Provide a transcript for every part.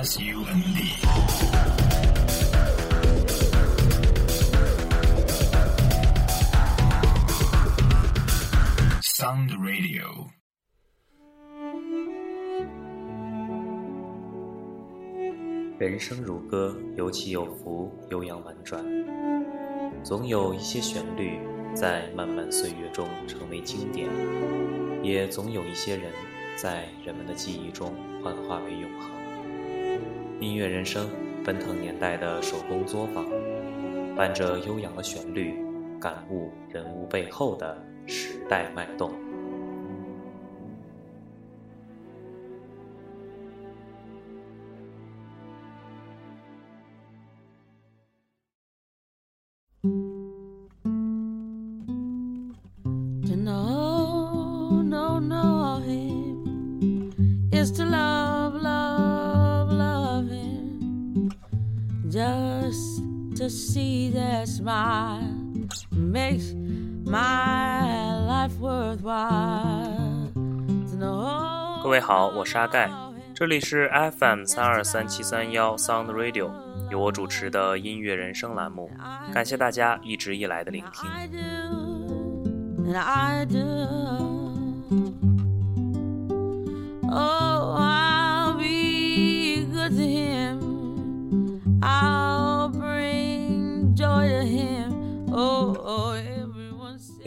S U N D。Sound Radio。人生如歌，有起有伏，悠扬婉转，总有一些旋律在漫漫岁月中成为经典，也总有一些人在人们的记忆中幻化为永恒。音乐人生，奔腾年代的手工作坊，伴着悠扬的旋律，感悟人物背后的时代脉动。各位好，我是阿盖，这里是 FM 三二三七三幺 Sound Radio，由我主持的音乐人生栏目，感谢大家一直以来的聆听。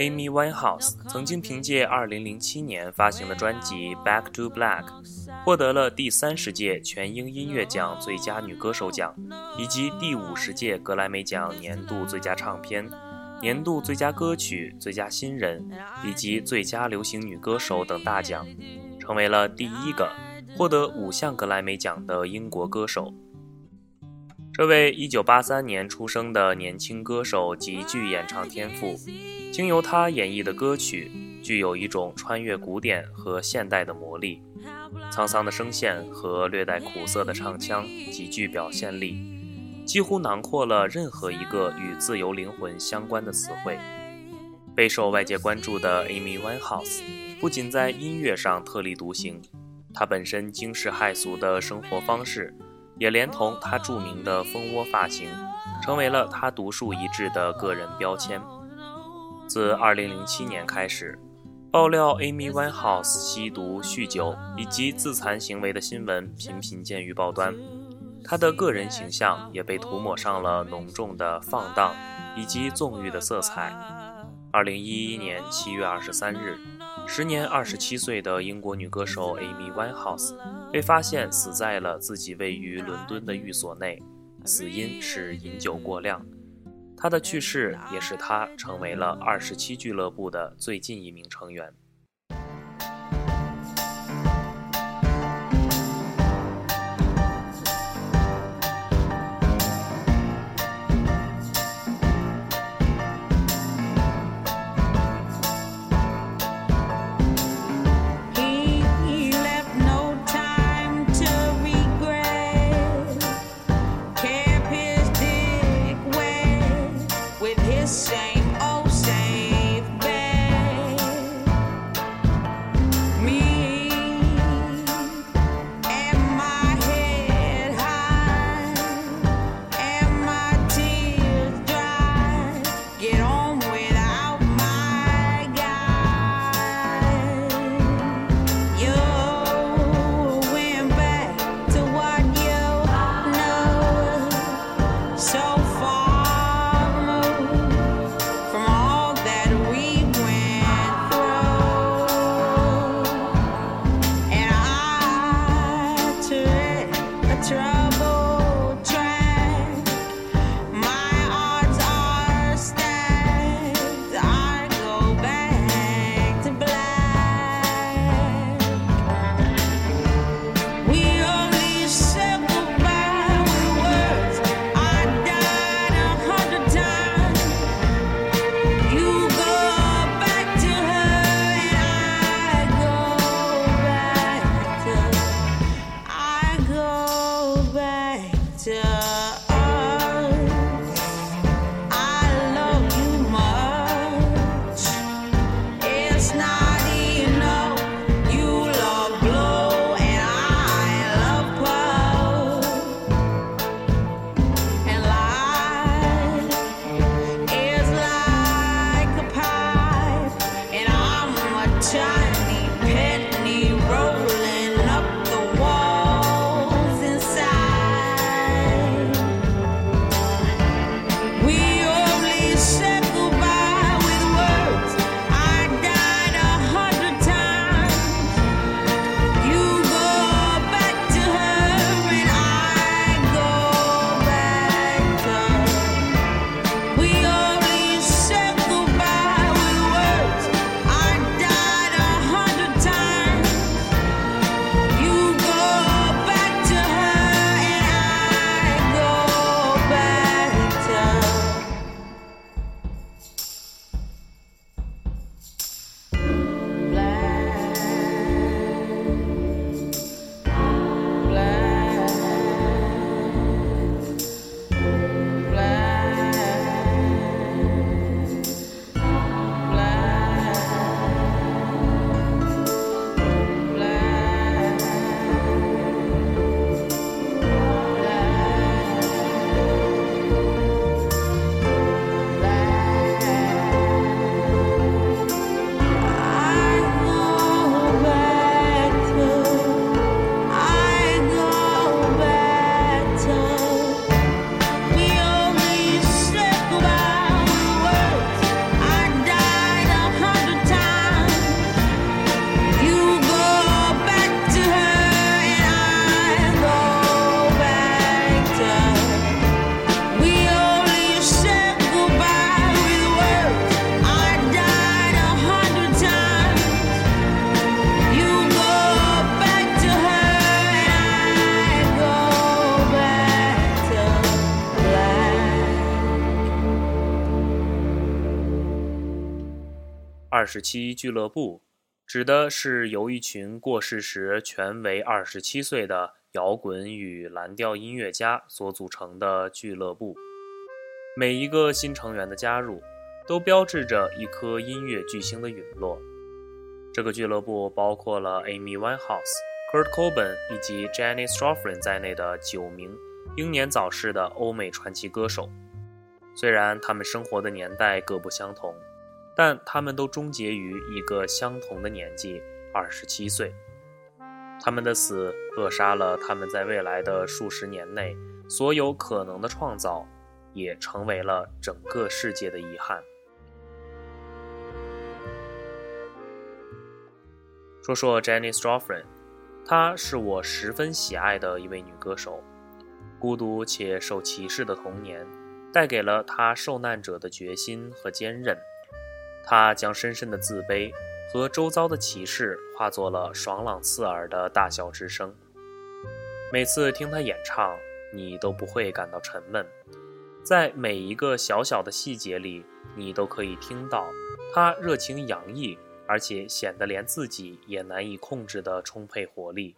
Amy Winehouse 曾经凭借2007年发行的专辑《Back to Black》，获得了第三十届全英音乐奖最佳女歌手奖，以及第五十届格莱美奖年度最佳唱片、年度最佳歌曲、最佳新人以及最佳流行女歌手等大奖，成为了第一个获得五项格莱美奖的英国歌手。这位1983年出生的年轻歌手极具演唱天赋。经由他演绎的歌曲，具有一种穿越古典和现代的魔力。沧桑的声线和略带苦涩的唱腔极具表现力，几乎囊括了任何一个与自由灵魂相关的词汇。备受外界关注的 Amy Winehouse，不仅在音乐上特立独行，她本身惊世骇俗的生活方式，也连同他著名的蜂窝发型，成为了他独树一帜的个人标签。自2007年开始，爆料 Amy Winehouse 吸毒、酗酒以及自残行为的新闻频频见于报端，他的个人形象也被涂抹上了浓重的放荡以及纵欲的色彩。二零一一年七月二十三日，时年二十七岁的英国女歌手 Amy Winehouse 被发现死在了自己位于伦敦的寓所内，死因是饮酒过量。她的去世也使她成为了二十七俱乐部的最近一名成员。二十七俱乐部指的是由一群过世时全为二十七岁的摇滚与蓝调音乐家所组成的俱乐部。每一个新成员的加入，都标志着一颗音乐巨星的陨落。这个俱乐部包括了 Amy Winehouse、Kurt Cobain 以及 Janis Joplin 在内的九名英年早逝的欧美传奇歌手。虽然他们生活的年代各不相同，但他们都终结于一个相同的年纪——二十七岁。他们的死扼杀了他们在未来的数十年内所有可能的创造，也成为了整个世界的遗憾。说说 Janis Joplin，她是我十分喜爱的一位女歌手。孤独且受歧视的童年，带给了她受难者的决心和坚韧。他将深深的自卑和周遭的歧视化作了爽朗刺耳的大笑之声。每次听他演唱，你都不会感到沉闷。在每一个小小的细节里，你都可以听到他热情洋溢。而且显得连自己也难以控制的充沛活力，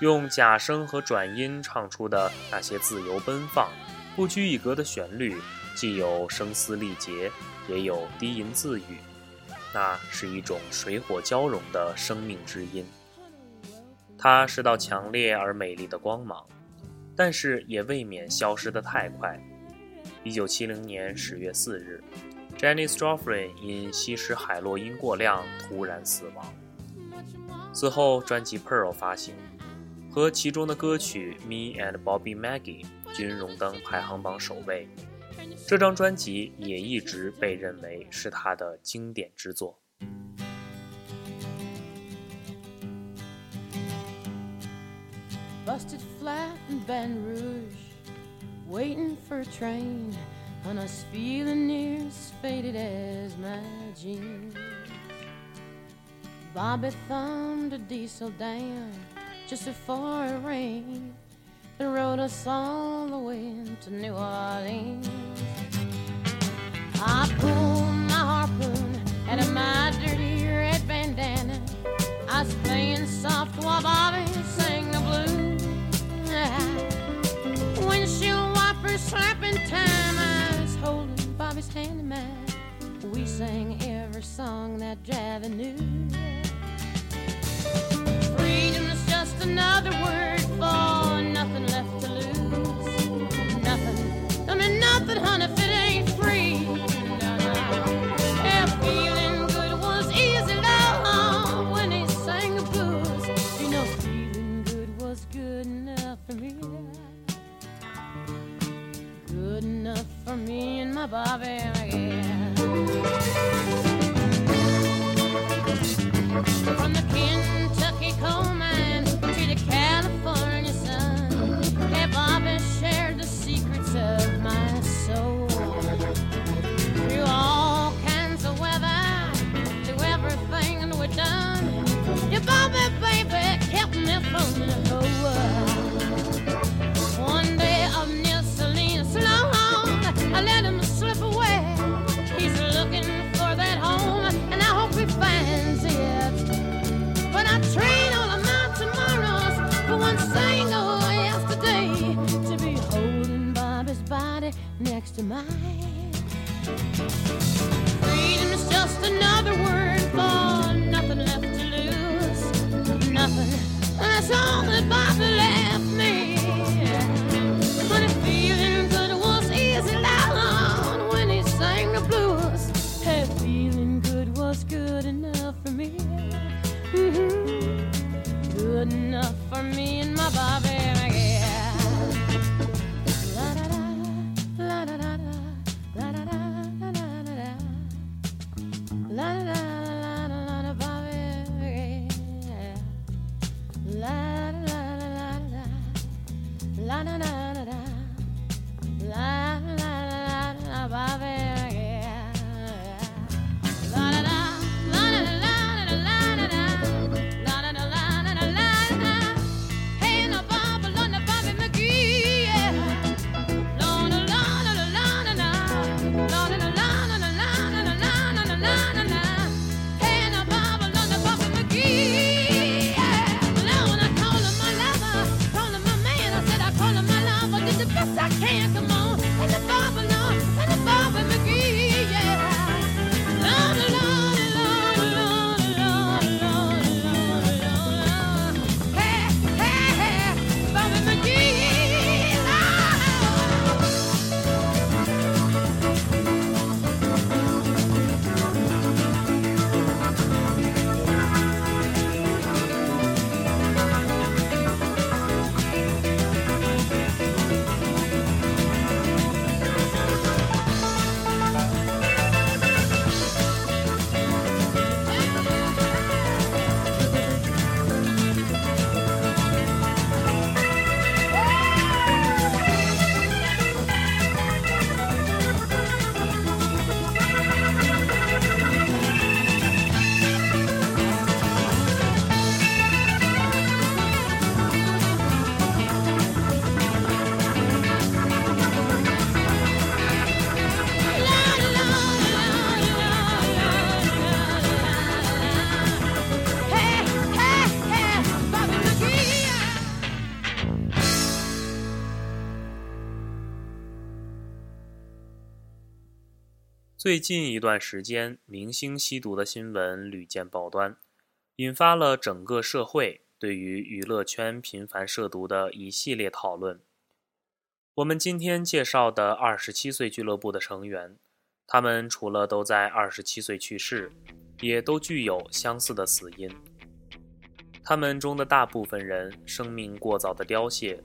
用假声和转音唱出的那些自由奔放、不拘一格的旋律，既有声嘶力竭，也有低吟自语，那是一种水火交融的生命之音。它是道强烈而美丽的光芒，但是也未免消失得太快。一九七零年十月四日。Janis Joplin 因吸食海洛因过量突然死亡。此后，专辑《Pearl》发行，和其中的歌曲《Me and Bobby Maggie》均荣登排行榜首位。这张专辑也一直被认为是他的经典之作。Busted flat in Ban Rouge, waiting for a train, and I was feeling near as faded as my jeans. Bobby thumbed a diesel down just before it rained and rode us all the way to New Orleans. I pulled my harpoon out of my dirty red bandana. I was playing soft while Bobby sang the blues. Windshield wipers slapping time his hand in mine. We sang every song that Javi knew. Freedom is just another word can. Come on, 最近一段时间，明星吸毒的新闻屡见报端，引发了整个社会对于娱乐圈频繁涉毒的一系列讨论。我们今天介绍的二十七岁俱乐部的成员，他们除了都在二十七岁去世，也都具有相似的死因。他们中的大部分人生命过早的凋谢。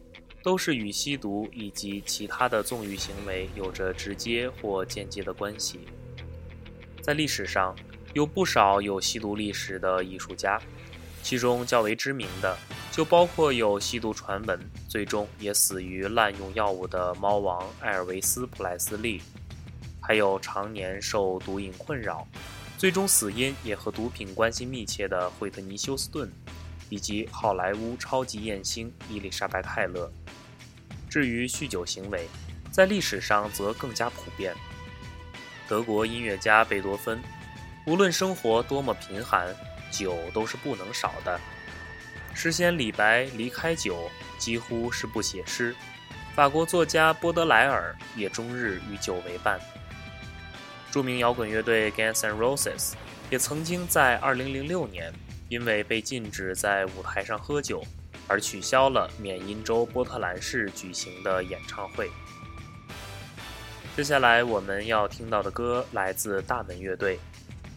都是与吸毒以及其他的纵欲行为有着直接或间接的关系。在历史上，有不少有吸毒历史的艺术家，其中较为知名的就包括有吸毒传闻，最终也死于滥用药物的猫王艾尔维斯·普莱斯利，还有常年受毒瘾困扰，最终死因也和毒品关系密切的惠特尼·休斯顿，以及好莱坞超级艳星伊丽莎白·泰勒。至于酗酒行为，在历史上则更加普遍。德国音乐家贝多芬，无论生活多么贫寒，酒都是不能少的。诗仙李白离开酒，几乎是不写诗。法国作家波德莱尔也终日与酒为伴。著名摇滚乐队 Guns N' Roses 也曾经在2006年因为被禁止在舞台上喝酒。而取消了缅因州波特兰市举行的演唱会。接下来我们要听到的歌来自大门乐队，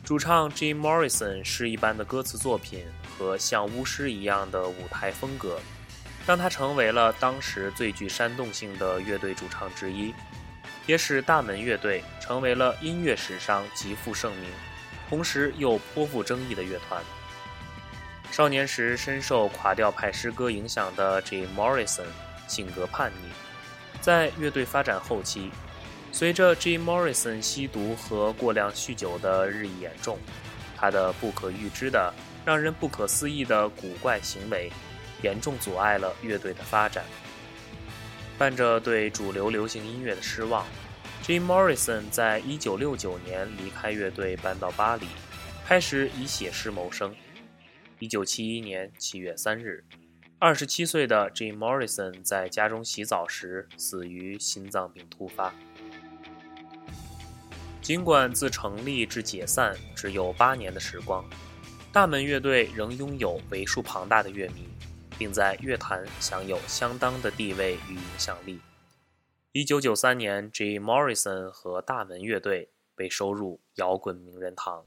主唱 Jim Morrison 诗一般的歌词作品和像巫师一样的舞台风格，让他成为了当时最具煽动性的乐队主唱之一，也使大门乐队成为了音乐史上极负盛名，同时又颇富争议的乐团。少年时深受垮掉派诗歌影响的 Jim Morrison 性格叛逆，在乐队发展后期，随着 Jim Morrison 吸毒和过量酗酒的日益严重，他的不可预知的、让人不可思议的古怪行为，严重阻碍了乐队的发展。伴着对主流流行音乐的失望，Jim Morrison 在1969年离开乐队，搬到巴黎，开始以写诗谋生。一九七一年七月三日，二十七岁的 Jim Morrison 在家中洗澡时死于心脏病突发。尽管自成立至解散只有八年的时光，大门乐队仍拥有为数庞大的乐迷，并在乐坛享有相当的地位与影响力。一九九三年，Jim Morrison 和大门乐队被收入摇滚名人堂。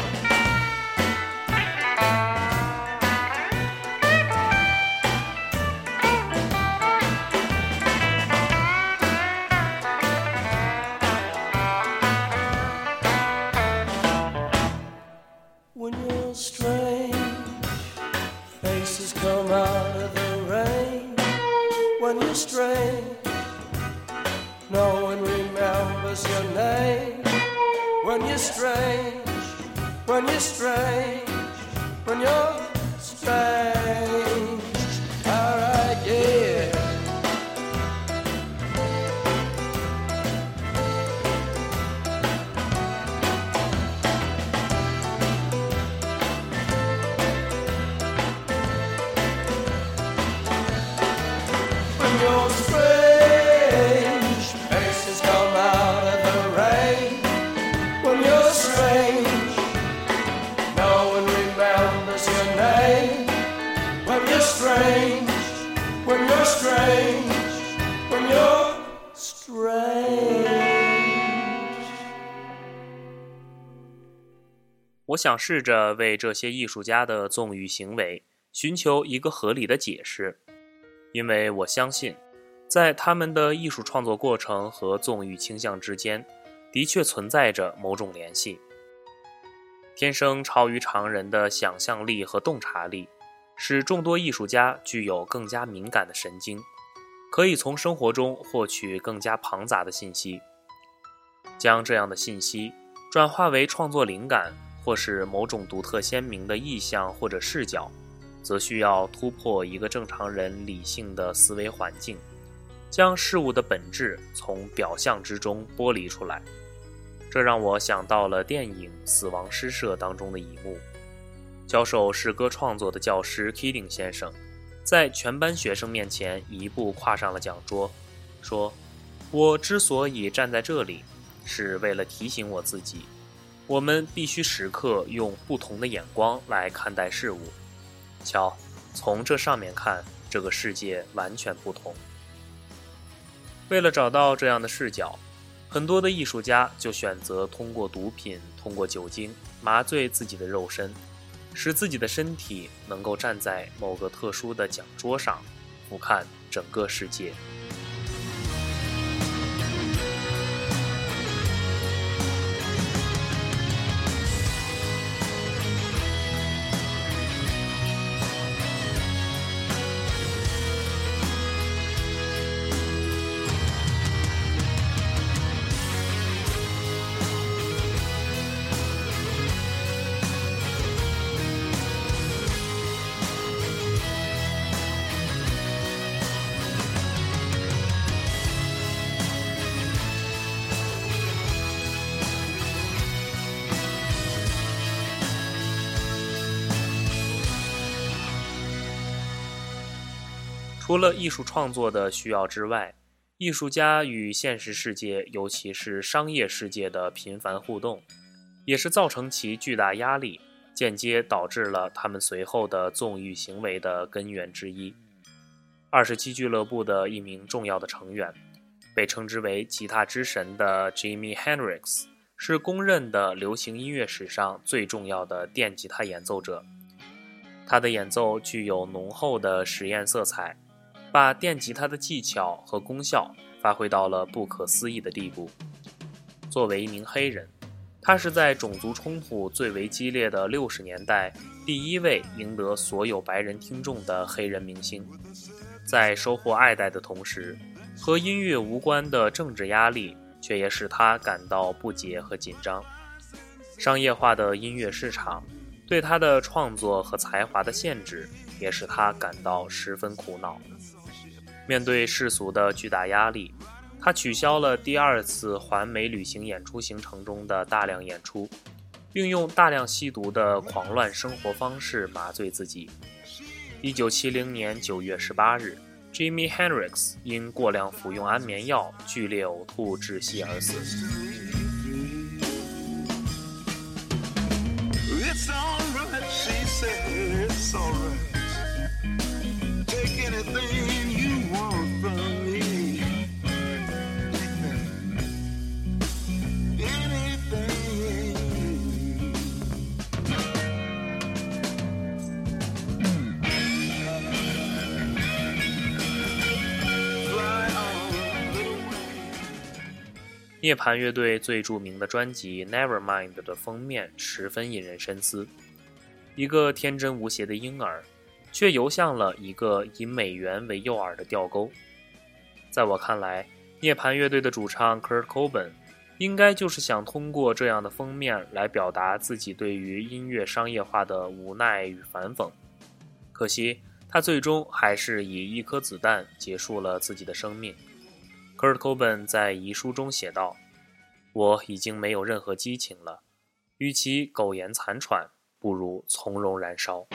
when you're strange. 我想试着为这些艺术家的纵欲行为寻求一个合理的解释，因为我相信，在他们的艺术创作过程和纵欲倾向之间，的确存在着某种联系。天生超于常人的想象力和洞察力，使众多艺术家具有更加敏感的神经，可以从生活中获取更加庞杂的信息，将这样的信息转化为创作灵感，或是某种独特鲜明的意象或者视角，则需要突破一个正常人理性的思维环境，将事物的本质从表象之中剥离出来。这让我想到了电影《死亡诗社》当中的一幕：教授诗歌创作的教师 Kidding 先生，在全班学生面前一步跨上了讲桌，说：“我之所以站在这里，是为了提醒我自己，我们必须时刻用不同的眼光来看待事物。瞧，从这上面看，这个世界完全不同。为了找到这样的视角。”很多的艺术家就选择通过毒品、通过酒精麻醉自己的肉身，使自己的身体能够站在某个特殊的讲桌上，俯瞰整个世界。除了艺术创作的需要之外，艺术家与现实世界，尤其是商业世界的频繁互动，也是造成其巨大压力、间接导致了他们随后的纵欲行为的根源之一。二十七俱乐部的一名重要的成员，被称之为“吉他之神”的 Jimmy Hendrix，是公认的流行音乐史上最重要的电吉他演奏者。他的演奏具有浓厚的实验色彩。把电吉他的技巧和功效发挥到了不可思议的地步。作为一名黑人，他是在种族冲突最为激烈的六十年代第一位赢得所有白人听众的黑人明星。在收获爱戴的同时，和音乐无关的政治压力却也使他感到不解和紧张。商业化的音乐市场对他的创作和才华的限制，也使他感到十分苦恼。面对世俗的巨大压力，他取消了第二次环美旅行演出行程中的大量演出，并用大量吸毒的狂乱生活方式麻醉自己。一九七零年九月十八日，Jimmy Hendrix 因过量服用安眠药、剧烈呕吐窒息而死。涅槃乐队最著名的专辑《Nevermind》的封面十分引人深思，一个天真无邪的婴儿，却游向了一个以美元为诱饵的钓钩。在我看来，涅槃乐队的主唱 Kurt Cobain 应该就是想通过这样的封面来表达自己对于音乐商业化的无奈与反讽。可惜，他最终还是以一颗子弹结束了自己的生命。Kurt Cobain 在遗书中写道：“我已经没有任何激情了，与其苟延残喘，不如从容燃烧。”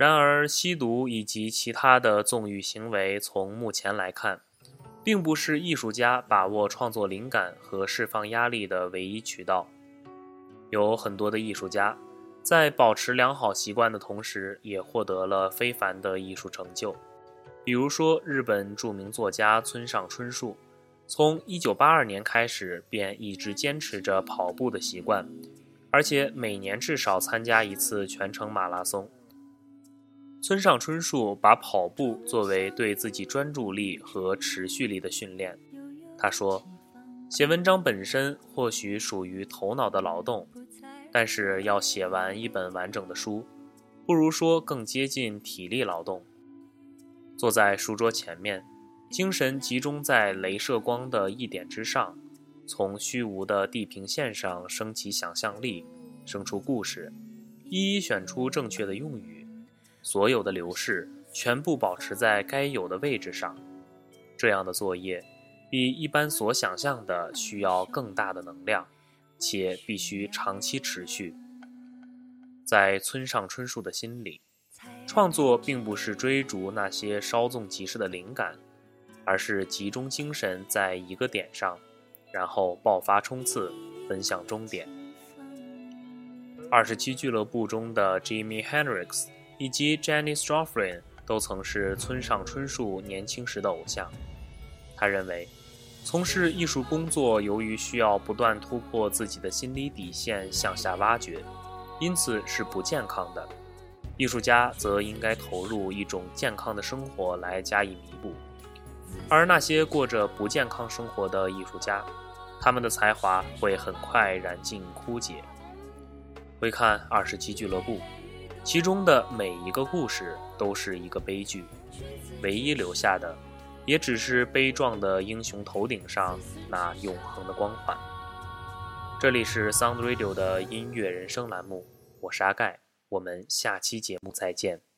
然而，吸毒以及其他的纵欲行为，从目前来看，并不是艺术家把握创作灵感和释放压力的唯一渠道。有很多的艺术家，在保持良好习惯的同时，也获得了非凡的艺术成就。比如说，日本著名作家村上春树，从1982年开始便一直坚持着跑步的习惯，而且每年至少参加一次全程马拉松。村上春树把跑步作为对自己专注力和持续力的训练。他说。写文章本身或许属于头脑的劳动，但是要写完一本完整的书，不如说更接近体力劳动。坐在书桌前面，精神集中在镭射光的一点之上，从虚无的地平线上升起想象力，生出故事，一一选出正确的用语，所有的流逝全部保持在该有的位置上。这样的作业。比一般所想象的需要更大的能量，且必须长期持续。在村上春树的心里，创作并不是追逐那些稍纵即逝的灵感，而是集中精神在一个点上，然后爆发冲刺，奔向终点。二十七俱乐部中的 Jimmy Hendrix 以及 Jenny Joplin 都曾是村上春树年轻时的偶像。他认为。从事艺术工作，由于需要不断突破自己的心理底线，向下挖掘，因此是不健康的。艺术家则应该投入一种健康的生活来加以弥补。而那些过着不健康生活的艺术家，他们的才华会很快燃尽枯竭。回看《二十七俱乐部》，其中的每一个故事都是一个悲剧，唯一留下的。也只是悲壮的英雄头顶上那永恒的光环。这里是 Sound Radio 的音乐人生栏目，我是阿盖，我们下期节目再见。